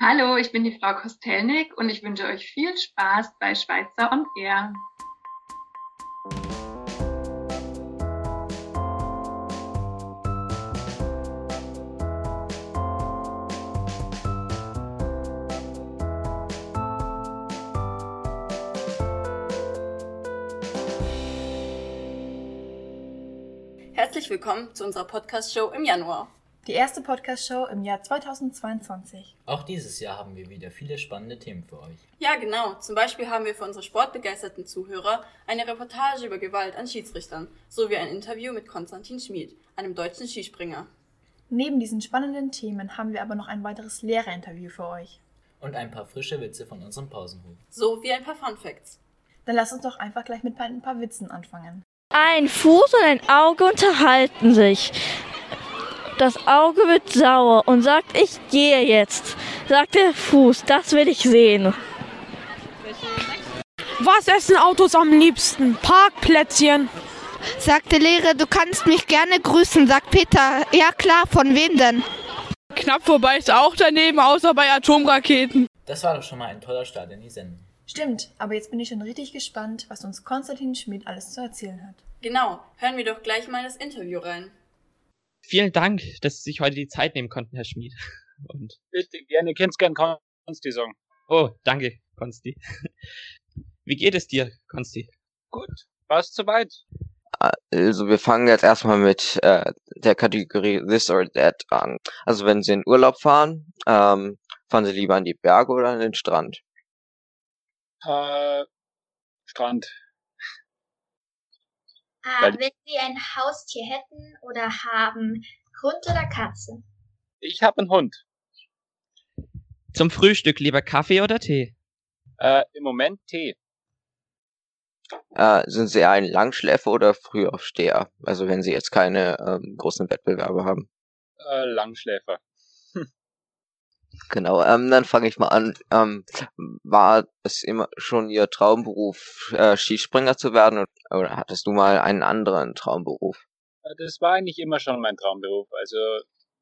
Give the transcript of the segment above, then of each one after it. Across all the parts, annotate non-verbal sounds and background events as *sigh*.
Hallo, ich bin die Frau Kostelnik und ich wünsche euch viel Spaß bei Schweizer und Air. Herzlich willkommen zu unserer Podcast-Show im Januar. Die erste Podcast-Show im Jahr 2022. Auch dieses Jahr haben wir wieder viele spannende Themen für euch. Ja, genau. Zum Beispiel haben wir für unsere sportbegeisterten Zuhörer eine Reportage über Gewalt an Schiedsrichtern sowie ein Interview mit Konstantin Schmid, einem deutschen Skispringer. Neben diesen spannenden Themen haben wir aber noch ein weiteres Lehrerinterview für euch. Und ein paar frische Witze von unserem Pausenhof. So wie ein paar Fun Facts. Dann lasst uns doch einfach gleich mit ein paar Witzen anfangen. Ein Fuß und ein Auge unterhalten sich. Das Auge wird sauer und sagt, ich gehe jetzt. Sagt der Fuß, das will ich sehen. Was essen Autos am liebsten? Parkplätzchen. Sagt der Lehrer, du kannst mich gerne grüßen, sagt Peter. Ja klar, von wem denn? Knapp vorbei ist auch daneben, außer bei Atomraketen. Das war doch schon mal ein toller Start in die Sendung. Stimmt, aber jetzt bin ich schon richtig gespannt, was uns Konstantin Schmid alles zu erzählen hat. Genau, hören wir doch gleich mal das Interview rein. Vielen Dank, dass Sie sich heute die Zeit nehmen konnten, Herr Schmid. *laughs* Und Bitte, gerne, kennst gern Konsti sagen. oh, danke, Konsti. *laughs* Wie geht es dir, Konsti? Gut, passt soweit. Also wir fangen jetzt erstmal mit äh, der Kategorie This or That an. Also wenn Sie in Urlaub fahren, ähm, fahren Sie lieber an die Berge oder an den Strand? Äh, Strand. Ah, wenn Sie ein Haustier hätten oder haben, Hund oder Katze? Ich habe einen Hund. Zum Frühstück lieber Kaffee oder Tee? Äh, Im Moment Tee. Äh, sind Sie ein Langschläfer oder Frühaufsteher? Also wenn Sie jetzt keine ähm, großen Wettbewerbe haben. Äh, Langschläfer. Genau, ähm, dann fange ich mal an. Ähm, war es immer schon Ihr Traumberuf, äh, Skispringer zu werden oder, oder hattest du mal einen anderen Traumberuf? Äh, Das war eigentlich immer schon mein Traumberuf. Also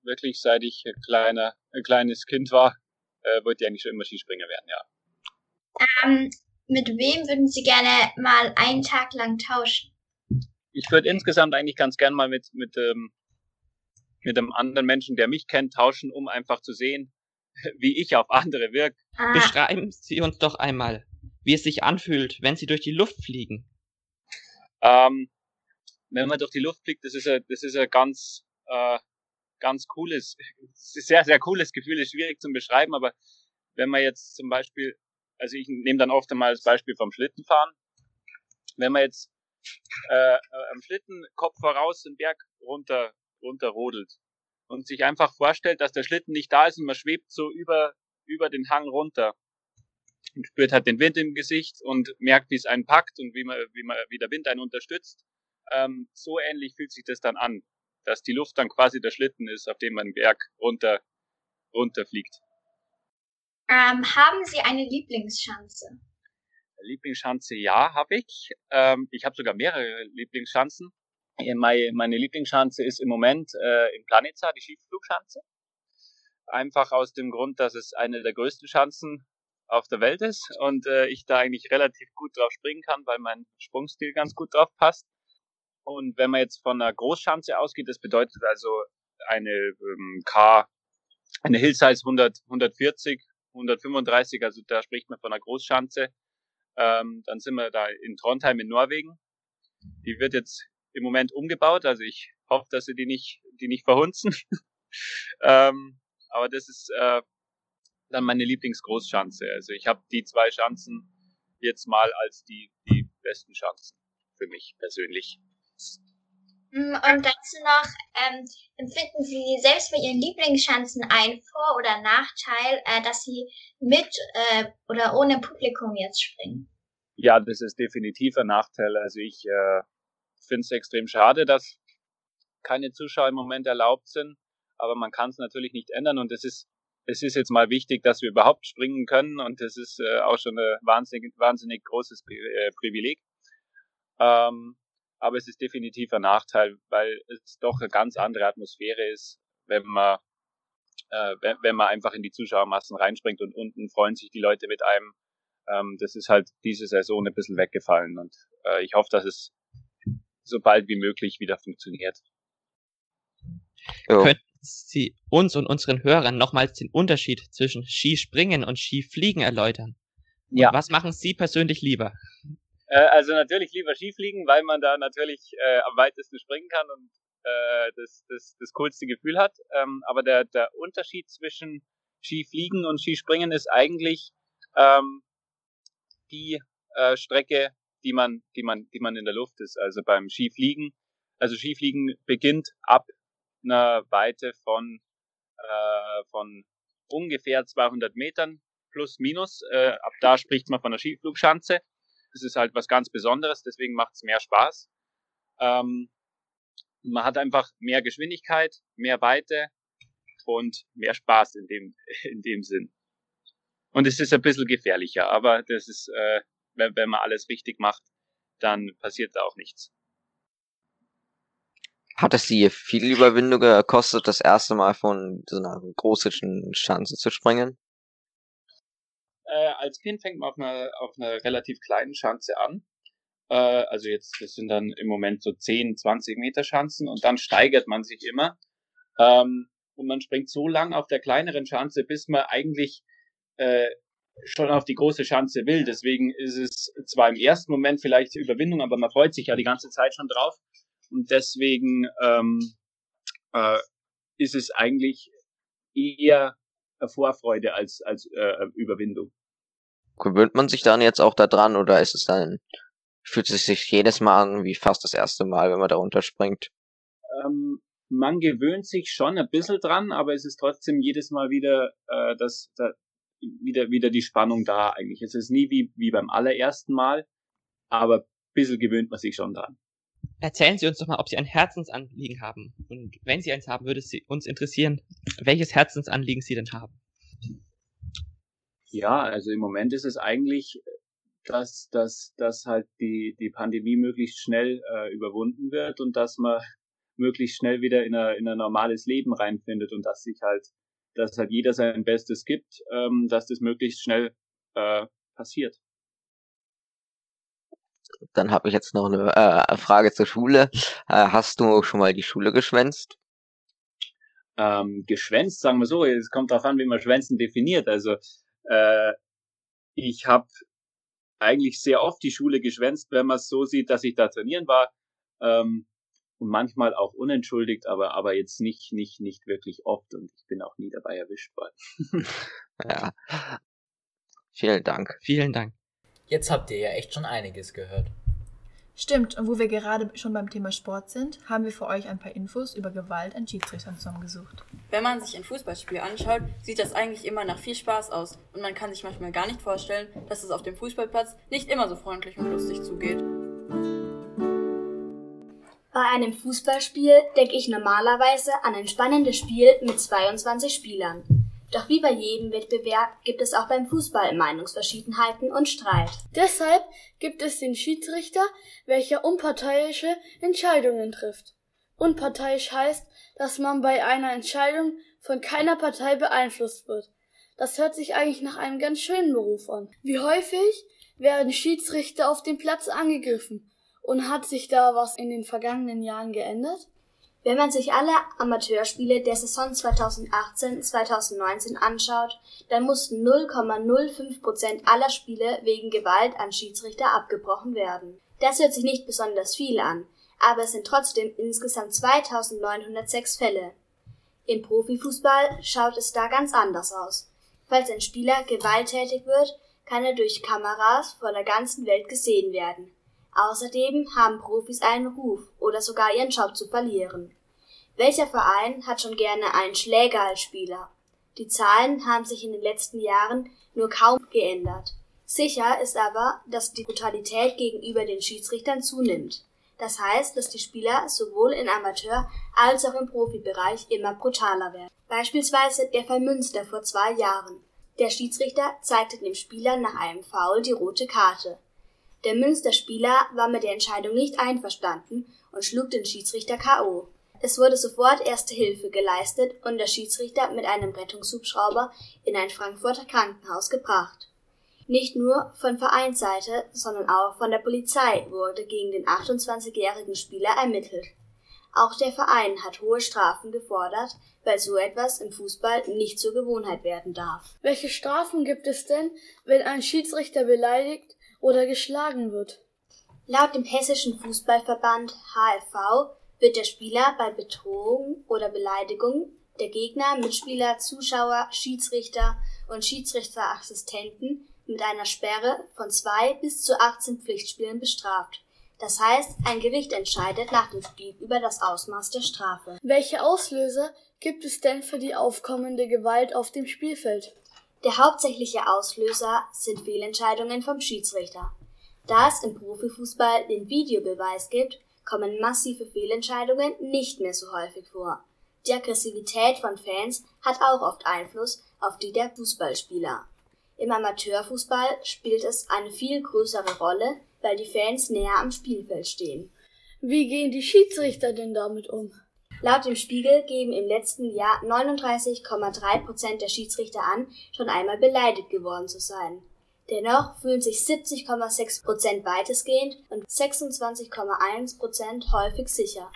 wirklich seit ich ein, kleiner, ein kleines Kind war, äh, wollte ich eigentlich schon immer Skispringer werden, ja. Ähm, mit wem würden Sie gerne mal einen Tag lang tauschen? Ich würde insgesamt eigentlich ganz gern mal mit, mit, ähm, mit einem anderen Menschen, der mich kennt, tauschen, um einfach zu sehen, *laughs* wie ich auf andere wirke. Ah, Beschreiben Sie uns doch einmal, wie es sich anfühlt, wenn Sie durch die Luft fliegen. Ähm, wenn man durch die Luft fliegt, das ist ein, das ist ein ganz, äh, ganz cooles, *laughs* sehr, sehr cooles Gefühl, ist schwierig zu beschreiben, aber wenn man jetzt zum Beispiel, also ich nehme dann oft einmal das Beispiel vom Schlittenfahren, wenn man jetzt äh, äh, am Schlitten Kopf voraus den Berg runter, runter rodelt und sich einfach vorstellt, dass der Schlitten nicht da ist und man schwebt so über, über den Hang runter und spürt halt den Wind im Gesicht und merkt, wie es einen packt und wie man, wie man, wie der Wind einen unterstützt. Ähm, so ähnlich fühlt sich das dann an, dass die Luft dann quasi der Schlitten ist, auf dem man den Berg runter, runterfliegt. ähm, haben Sie eine Lieblingsschanze? Lieblingsschanze, ja, habe ich. Ähm, ich habe sogar mehrere Lieblingsschanzen. Äh, Meine, meine Lieblingsschanze ist im Moment äh, in Planitza, die Skiflugschanze. Einfach aus dem Grund, dass es eine der größten Schanzen auf der Welt ist und äh, ich da eigentlich relativ gut drauf springen kann, weil mein Sprungstil ganz gut drauf passt. Und wenn man jetzt von einer Großschanze ausgeht, das bedeutet also eine ähm, K, eine Hillsize 100, 140, 135, also da spricht man von einer Großschanze. Ähm, dann sind wir da in Trondheim in Norwegen. Die wird jetzt im Moment umgebaut, also ich hoffe, dass sie die nicht, die nicht verhunzen. *laughs* ähm, aber das ist äh, dann meine Lieblingsgroßschanze. Also ich habe die zwei Schanzen jetzt mal als die, die besten Chancen für mich persönlich. Mm, Und dazu noch, ähm, empfinden Sie selbst bei Ihren Lieblingsschanzen einen Vor- oder Nachteil, äh, dass Sie mit äh, oder ohne Publikum jetzt springen? Ja, das ist definitiv ein Nachteil. Also ich äh, finde es extrem schade, dass keine Zuschauer im Moment erlaubt sind, aber man kann es natürlich nicht ändern und es ist es ist jetzt mal wichtig, dass wir überhaupt springen können und das ist äh, auch schon ein wahnsinnig, wahnsinnig großes Pri äh, Privileg. Ähm, aber es ist definitiv ein Nachteil, weil es doch eine ganz andere Atmosphäre ist, wenn man äh, wenn, wenn man einfach in die Zuschauermassen reinspringt und unten freuen sich die Leute mit einem. Ähm, das ist halt diese Saison ein bisschen weggefallen und äh, ich hoffe, dass es so bald wie möglich wieder funktioniert. Jo. Könnten Sie uns und unseren Hörern nochmals den Unterschied zwischen Skispringen und Skifliegen erläutern? Ja. Was machen Sie persönlich lieber? Äh, also natürlich lieber Skifliegen, weil man da natürlich äh, am weitesten springen kann und äh, das, das, das coolste Gefühl hat. Ähm, aber der, der Unterschied zwischen Skifliegen und Skispringen ist eigentlich ähm, die äh, Strecke, die man, die man, die man in der Luft ist. Also beim Skifliegen, also Skifliegen beginnt ab einer Weite von äh, von ungefähr 200 Metern plus minus. Äh, ab da spricht man von einer Skiflugschanze. Das ist halt was ganz Besonderes, deswegen macht es mehr Spaß. Ähm, man hat einfach mehr Geschwindigkeit, mehr Weite und mehr Spaß in dem, *laughs* in dem Sinn. Und es ist ein bisschen gefährlicher, aber das ist, äh, wenn, wenn man alles richtig macht, dann passiert da auch nichts. Hat es Sie viel Überwindung gekostet, das erste Mal von so einer großen Schanze zu springen? Äh, als Kind fängt man auf einer, auf einer relativ kleinen Schanze an. Äh, also jetzt, das sind dann im Moment so 10, 20 Meter Schanzen und dann steigert man sich immer. Ähm, und man springt so lang auf der kleineren Schanze, bis man eigentlich äh, schon auf die große Schanze will. Deswegen ist es zwar im ersten Moment vielleicht Überwindung, aber man freut sich ja die ganze Zeit schon drauf. Und deswegen ähm, äh, ist es eigentlich eher Vorfreude als, als äh, Überwindung. Gewöhnt man sich dann jetzt auch daran oder ist es dann, fühlt es sich jedes Mal an wie fast das erste Mal, wenn man da runterspringt? Ähm, man gewöhnt sich schon ein bisschen dran, aber es ist trotzdem jedes Mal wieder äh, das, da, wieder, wieder die Spannung da eigentlich. Es ist nie wie, wie beim allerersten Mal, aber ein bisschen gewöhnt man sich schon dran. Erzählen Sie uns doch mal, ob Sie ein Herzensanliegen haben. Und wenn Sie eins haben, würde es uns interessieren, welches Herzensanliegen Sie denn haben. Ja, also im Moment ist es eigentlich, dass, dass, dass halt die, die Pandemie möglichst schnell äh, überwunden wird und dass man *laughs* möglichst schnell wieder in, ein in ein normales Leben reinfindet und dass sich halt, dass halt jeder sein Bestes gibt, ähm, dass das möglichst schnell äh, passiert. Dann habe ich jetzt noch eine äh, Frage zur Schule. Äh, hast du schon mal die Schule geschwänzt? Ähm, geschwänzt, sagen wir so, es kommt darauf an, wie man Schwänzen definiert. Also äh, ich habe eigentlich sehr oft die Schule geschwänzt, wenn man es so sieht, dass ich da trainieren war. Ähm, und manchmal auch unentschuldigt, aber, aber jetzt nicht, nicht, nicht wirklich oft und ich bin auch nie dabei erwischt worden. *laughs* ja. Vielen Dank. Vielen Dank. Jetzt habt ihr ja echt schon einiges gehört. Stimmt, und wo wir gerade schon beim Thema Sport sind, haben wir für euch ein paar Infos über Gewalt an Schiedsrichtern zusammengesucht. Wenn man sich ein Fußballspiel anschaut, sieht das eigentlich immer nach viel Spaß aus und man kann sich manchmal gar nicht vorstellen, dass es auf dem Fußballplatz nicht immer so freundlich und lustig zugeht. Bei einem Fußballspiel denke ich normalerweise an ein spannendes Spiel mit 22 Spielern. Doch wie bei jedem Wettbewerb gibt es auch beim Fußball Meinungsverschiedenheiten und Streit. Deshalb gibt es den Schiedsrichter, welcher unparteiische Entscheidungen trifft. Unparteiisch heißt, dass man bei einer Entscheidung von keiner Partei beeinflusst wird. Das hört sich eigentlich nach einem ganz schönen Beruf an. Wie häufig werden Schiedsrichter auf dem Platz angegriffen? Und hat sich da was in den vergangenen Jahren geändert? Wenn man sich alle Amateurspiele der Saison 2018-2019 anschaut, dann mussten 0,05 Prozent aller Spiele wegen Gewalt an Schiedsrichter abgebrochen werden. Das hört sich nicht besonders viel an, aber es sind trotzdem insgesamt 2906 Fälle. Im Profifußball schaut es da ganz anders aus. Falls ein Spieler gewalttätig wird, kann er durch Kameras vor der ganzen Welt gesehen werden. Außerdem haben Profis einen Ruf oder sogar ihren Job zu verlieren. Welcher Verein hat schon gerne einen Schläger als Spieler? Die Zahlen haben sich in den letzten Jahren nur kaum geändert. Sicher ist aber, dass die Brutalität gegenüber den Schiedsrichtern zunimmt. Das heißt, dass die Spieler sowohl im Amateur- als auch im Profibereich immer brutaler werden. Beispielsweise der Fall Münster vor zwei Jahren. Der Schiedsrichter zeigte dem Spieler nach einem Foul die rote Karte. Der Münster-Spieler war mit der Entscheidung nicht einverstanden und schlug den Schiedsrichter K.O. Es wurde sofort erste Hilfe geleistet und der Schiedsrichter mit einem Rettungshubschrauber in ein Frankfurter Krankenhaus gebracht. Nicht nur von Vereinsseite, sondern auch von der Polizei wurde gegen den 28-jährigen Spieler ermittelt. Auch der Verein hat hohe Strafen gefordert, weil so etwas im Fußball nicht zur Gewohnheit werden darf. Welche Strafen gibt es denn, wenn ein Schiedsrichter beleidigt oder geschlagen wird? Laut dem Hessischen Fußballverband HFV wird der Spieler bei Bedrohung oder Beleidigung der Gegner, Mitspieler, Zuschauer, Schiedsrichter und Schiedsrichterassistenten mit einer Sperre von zwei bis zu 18 Pflichtspielen bestraft. Das heißt, ein Gericht entscheidet nach dem Spiel über das Ausmaß der Strafe. Welche Auslöser gibt es denn für die aufkommende Gewalt auf dem Spielfeld? Der hauptsächliche Auslöser sind Fehlentscheidungen vom Schiedsrichter. Da es im Profifußball den Videobeweis gibt, kommen massive Fehlentscheidungen nicht mehr so häufig vor. Die Aggressivität von Fans hat auch oft Einfluss auf die der Fußballspieler. Im Amateurfußball spielt es eine viel größere Rolle, weil die Fans näher am Spielfeld stehen. Wie gehen die Schiedsrichter denn damit um? Laut dem Spiegel geben im letzten Jahr 39,3 Prozent der Schiedsrichter an, schon einmal beleidigt geworden zu sein. Dennoch fühlen sich 70,6 Prozent weitestgehend und 26,1 Prozent häufig sicher.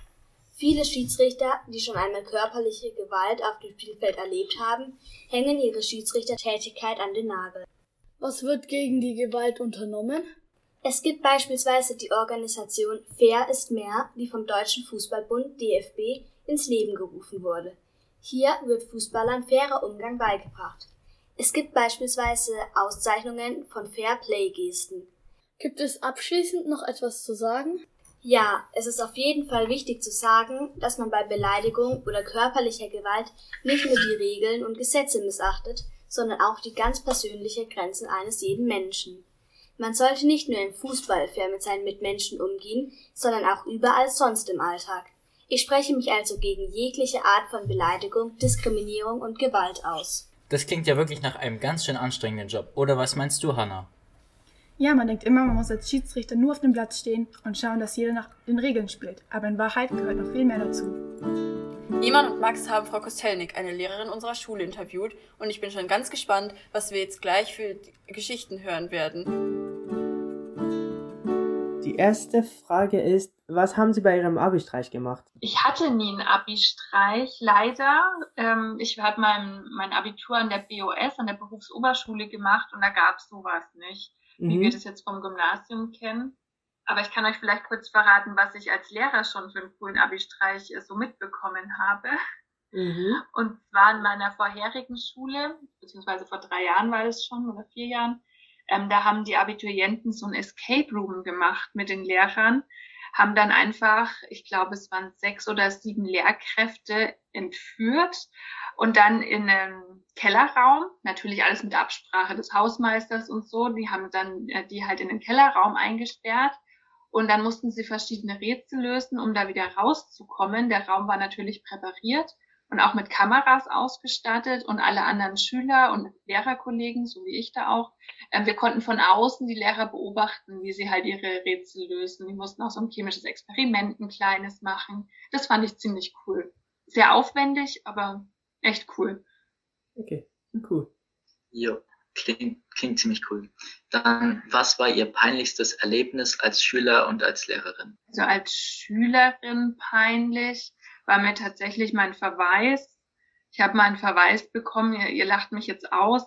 Viele Schiedsrichter, die schon einmal körperliche Gewalt auf dem Spielfeld erlebt haben, hängen ihre Schiedsrichtertätigkeit an den Nagel. Was wird gegen die Gewalt unternommen? Es gibt beispielsweise die Organisation Fair ist mehr, die vom Deutschen Fußballbund DFB ins Leben gerufen wurde. Hier wird Fußballern fairer Umgang beigebracht. Es gibt beispielsweise Auszeichnungen von Fair Play Gesten. Gibt es abschließend noch etwas zu sagen? Ja, es ist auf jeden Fall wichtig zu sagen, dass man bei Beleidigung oder körperlicher Gewalt nicht nur die Regeln und Gesetze missachtet, sondern auch die ganz persönliche Grenzen eines jeden Menschen. Man sollte nicht nur im Fußball fair mit seinen Mitmenschen umgehen, sondern auch überall sonst im Alltag. Ich spreche mich also gegen jegliche Art von Beleidigung, Diskriminierung und Gewalt aus. Das klingt ja wirklich nach einem ganz schön anstrengenden Job. Oder was meinst du, Hannah? Ja, man denkt immer, man muss als Schiedsrichter nur auf dem Platz stehen und schauen, dass jeder nach den Regeln spielt. Aber in Wahrheit gehört noch viel mehr dazu. Iman und Max haben Frau Kostelnik, eine Lehrerin unserer Schule, interviewt und ich bin schon ganz gespannt, was wir jetzt gleich für Geschichten hören werden. Die erste Frage ist, was haben Sie bei Ihrem Abi-Streich gemacht? Ich hatte nie einen Abi-Streich, leider. Ähm, ich habe mein, mein Abitur an der BOS, an der Berufsoberschule gemacht und da gab es sowas nicht, mhm. wie wir das jetzt vom Gymnasium kennen. Aber ich kann euch vielleicht kurz verraten, was ich als Lehrer schon für einen coolen Abi-Streich äh, so mitbekommen habe. Mhm. Und zwar in meiner vorherigen Schule, beziehungsweise vor drei Jahren war das schon oder vier Jahren, ähm, da haben die Abiturienten so ein Escape Room gemacht mit den Lehrern haben dann einfach, ich glaube, es waren sechs oder sieben Lehrkräfte entführt und dann in einen Kellerraum, natürlich alles mit Absprache des Hausmeisters und so, die haben dann äh, die halt in den Kellerraum eingesperrt und dann mussten sie verschiedene Rätsel lösen, um da wieder rauszukommen. Der Raum war natürlich präpariert und auch mit Kameras ausgestattet und alle anderen Schüler und Lehrerkollegen, so wie ich da auch, äh, wir konnten von außen die Lehrer beobachten, wie sie halt ihre Rätsel lösen. Die mussten auch so ein chemisches Experiment, ein kleines machen. Das fand ich ziemlich cool. Sehr aufwendig, aber echt cool. Okay, cool. Jo, klingt, klingt ziemlich cool. Dann, was war Ihr peinlichstes Erlebnis als Schüler und als Lehrerin? Also als Schülerin peinlich war mir tatsächlich mein Verweis. Ich habe mal einen Verweis bekommen, ihr, ihr lacht mich jetzt aus,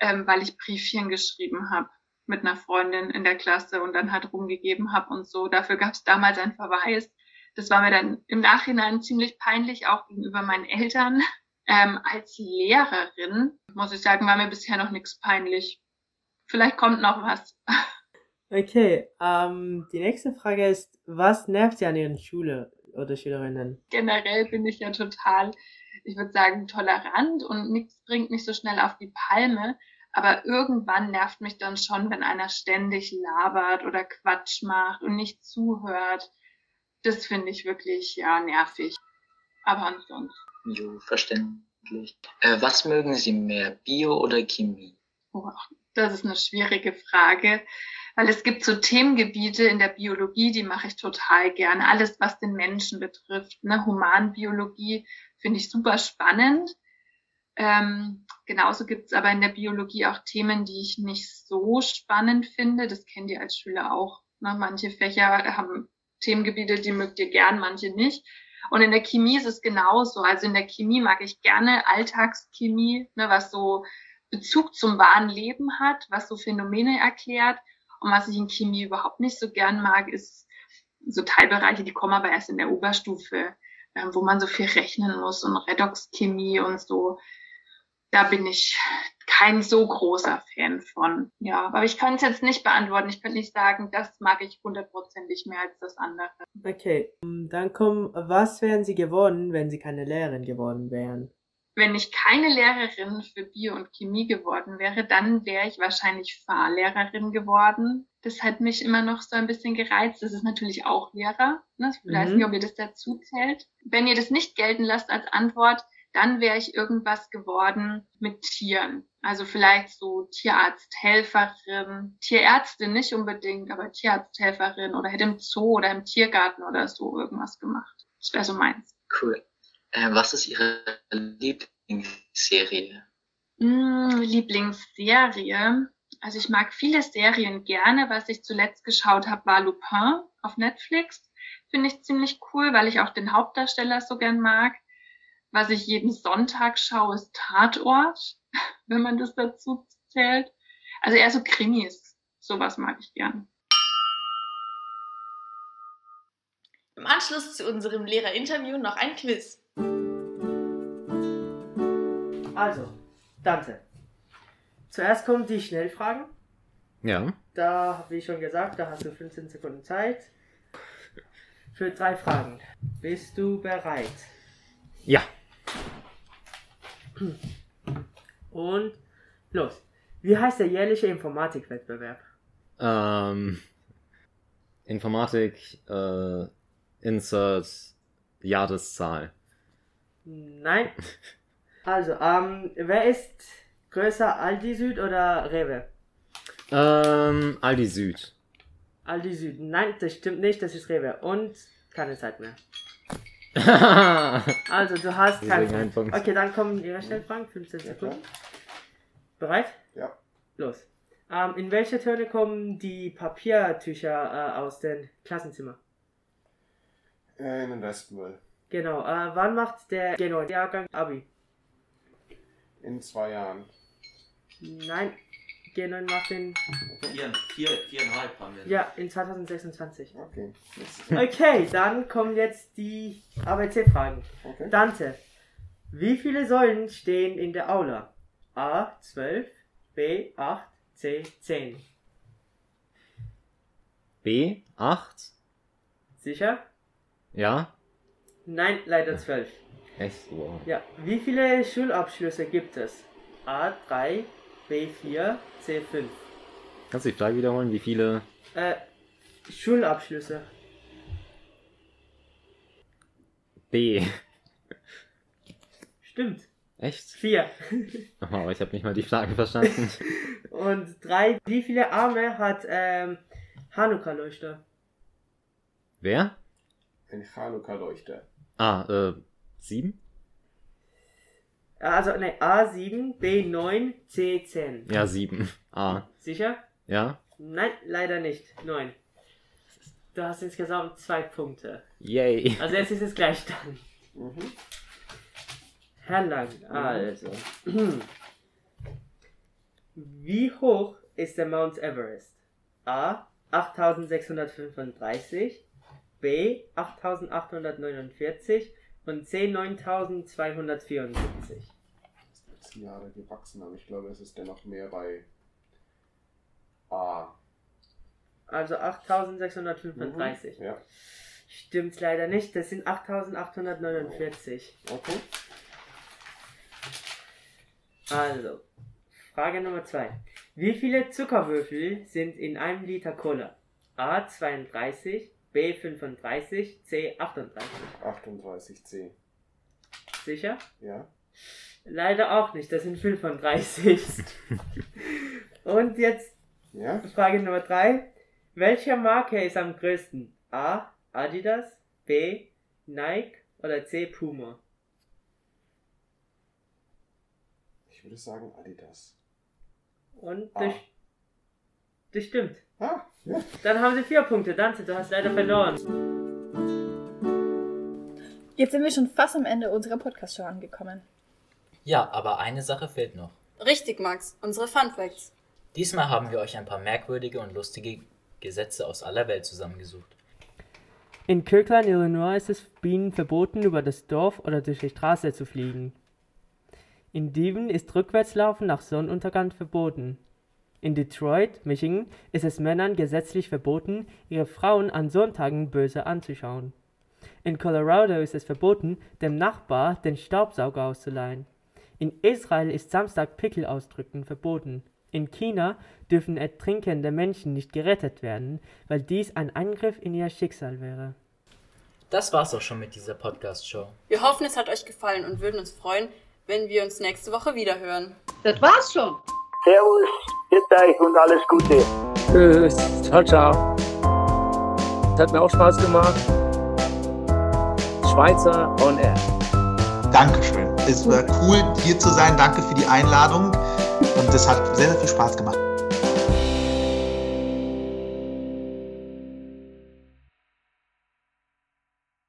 ähm, weil ich Briefchen geschrieben habe mit einer Freundin in der Klasse und dann halt rumgegeben habe und so. Dafür gab es damals einen Verweis. Das war mir dann im Nachhinein ziemlich peinlich, auch gegenüber meinen Eltern. Ähm, als Lehrerin, muss ich sagen, war mir bisher noch nichts peinlich. Vielleicht kommt noch was. *laughs* Okay, ähm, die nächste Frage ist, was nervt Sie an Ihren Schule? oder Schülerinnen? Generell bin ich ja total, ich würde sagen, tolerant und nichts bringt mich so schnell auf die Palme. Aber irgendwann nervt mich dann schon, wenn einer ständig labert oder Quatsch macht und nicht zuhört. Das finde ich wirklich, ja, nervig. Aber ansonsten. Jo, verständlich. Äh, was mögen Sie mehr, Bio oder Chemie? Oh, das ist eine schwierige Frage. weil es gibt so Themengebiete in der Biologie, die mache ich total gerne. Alles, was den Menschen betrifft. Ne? Humanbiologie finde ich super spannend. Ähm, genauso gibt es aber in der Biologie auch Themen, die ich nicht so spannend finde. Das kennt ihr als Schüler auch. Ne? Manche Fächer haben Themengebiete, die mögt ihr gern, manche nicht. Und in der Chemie ist es genauso. Also in der Chemie mag ich gerne Alltagschemie, ne, was so Bezug zum wahren Leben hat, was so Phänomene erklärt. Und was ich in Chemie überhaupt nicht so gern mag, ist so Teilbereiche, die kommen aber erst in der Oberstufe, äh, wo man so viel rechnen muss und Redoxchemie und so da bin ich kein so großer Fan von. Ja, aber ich kann es jetzt nicht beantworten. Ich könnte nicht sagen, das mag ich hundertprozentig mehr als das andere. Okay, dann kommen, was wären Sie geworden, wenn Sie keine Lehrerin geworden wären? Wenn ich keine Lehrerin für Bio und Chemie geworden wäre, dann wäre ich wahrscheinlich Fahrlehrerin geworden. Das hat mich immer noch so ein bisschen gereizt. Das ist natürlich auch Lehrer. Ne? Ich weiß Mhm. nicht, ob ihr das dazu zählt. Wenn ihr das nicht gelten lasst als Antwort, dann wäre ich irgendwas geworden mit Tieren. Also vielleicht so Tierarzthelferin, Tierärztin nicht unbedingt, aber Tierarzthelferin oder hätte im Zoo oder im Tiergarten oder so irgendwas gemacht. Das wäre so meins. Cool. Äh, was ist Ihre Lieblingsserie? Mm, Lieblingsserie. Also ich mag viele Serien gerne. Was ich zuletzt geschaut habe, war Lupin auf Netflix. Finde ich ziemlich cool, weil ich auch den Hauptdarsteller so gern mag. Was ich jeden Sonntag schaue, ist Tatort, *laughs* wenn man das dazu zählt. Also eher so Krimis. Sowas mag ich gern. Im Anschluss zu unserem Lehrerinterview noch ein Quiz. Also, Dante. Zuerst kommen die Schnellfragen. Ja. Da habe ich schon gesagt, da hast du 15 Sekunden Zeit. Für drei Fragen. Bist du bereit? Ja. Und los. Wie heißt der jährliche Informatikwettbewerb? Ähm, Informatik, äh, Insert, Jahreszahl. Nein. *laughs* Also, ähm, wer ist größer, Aldi Süd oder Rewe? Ähm, Aldi Süd. Aldi Süd. Nein, das stimmt nicht, das ist Rewe. Und keine Zeit mehr. *laughs* Also, du hast keine Deswegen ein Zeit. Punkt. Okay, dann kommen die Schnellfragen. 15 Sekunden. Bereit? Ja. Los. Ähm, in welche Töne kommen die Papiertücher äh, aus dem Klassenzimmer? Äh, in den Westmüll. Genau. Äh, wann macht der genau, Jahrgang Abi? In zwei Jahren. Nein. G9 Martin. Vier, vier, viereinhalb haben wir. Ja, in 2026. Okay. Okay, dann kommen jetzt die ABC-Fragen. Okay. Dante, wie viele Säulen stehen in der Aula? A 12, B 8, C 10. B 8? Sicher? Ja. Nein, leider 12. Echt? Wow. Ja. Wie viele Schulabschlüsse gibt es? A3, B4, C5. Kannst du die Frage wiederholen, wie viele? Äh, Schulabschlüsse. B. Stimmt. Echt? Vier. Oh, ich habe nicht mal die Frage verstanden. *laughs* Und drei, wie viele Arme hat ähm, Hanukkah-Leuchter? Wer? Ein Hanukkah-Leuchter. Ah, äh, sieben? Also, ne, A7, B9, C10. Ja, 7. Ah. Sicher? Ja? Nein, leider nicht. 9. Du hast insgesamt zwei Punkte. Yay. Also jetzt ist es gleich dann. Mhm. Herr Lang, also. Wie hoch ist der Mount Everest? A. 8635, B. 8849 und C. 9274. letzten Jahre gewachsen, aber ich glaube, es ist dennoch mehr bei A. Also 8635. Mhm, ja. Stimmt leider nicht, das sind 8849. Okay. Also, Frage Nummer 2. Wie viele Zuckerwürfel sind in einem Liter Cola? A 32, B 35, C 38. 38C. Sicher? Ja. Leider auch nicht, das sind 35. *laughs* Und jetzt Ja? Frage Nummer 3. Welche Marke ist am größten? A. Adidas, B. Nike oder C. Puma? Ich würde sagen Adidas. Und A. das, stimmt. Ah, ja. Dann haben sie vier Punkte. Danze, du hast leider verloren. Jetzt sind wir schon fast am Ende unserer Podcast-Show angekommen. Ja, aber eine Sache fehlt noch. Richtig, Max. Unsere Fun Facts. Diesmal haben wir euch ein paar merkwürdige und lustige Gesetze aus aller Welt zusammengesucht. In Kirkland, Illinois ist es Bienen verboten, über das Dorf oder durch die Straße zu fliegen. In Devon ist Rückwärtslaufen nach Sonnenuntergang verboten. In Detroit, Michigan, ist es Männern gesetzlich verboten, ihre Frauen an Sonntagen böse anzuschauen. In Colorado ist es verboten, dem Nachbar den Staubsauger auszuleihen. In Israel ist Samstag Pickel ausdrücken verboten. In China dürfen ertrinkende Menschen nicht gerettet werden, weil dies ein Eingriff in ihr Schicksal wäre. Das war's auch schon mit dieser Podcast-Show. Wir hoffen, es hat euch gefallen und würden uns freuen, wenn wir uns nächste Woche wieder hören. Das war's schon. Servus, bitte euch und alles Gute. Tschüss. Ciao, ciao. Es hat mir auch Spaß gemacht. Schweizer on Air. Dankeschön. Es war cool, hier zu sein. Danke für die Einladung. Und es hat sehr, sehr viel Spaß gemacht.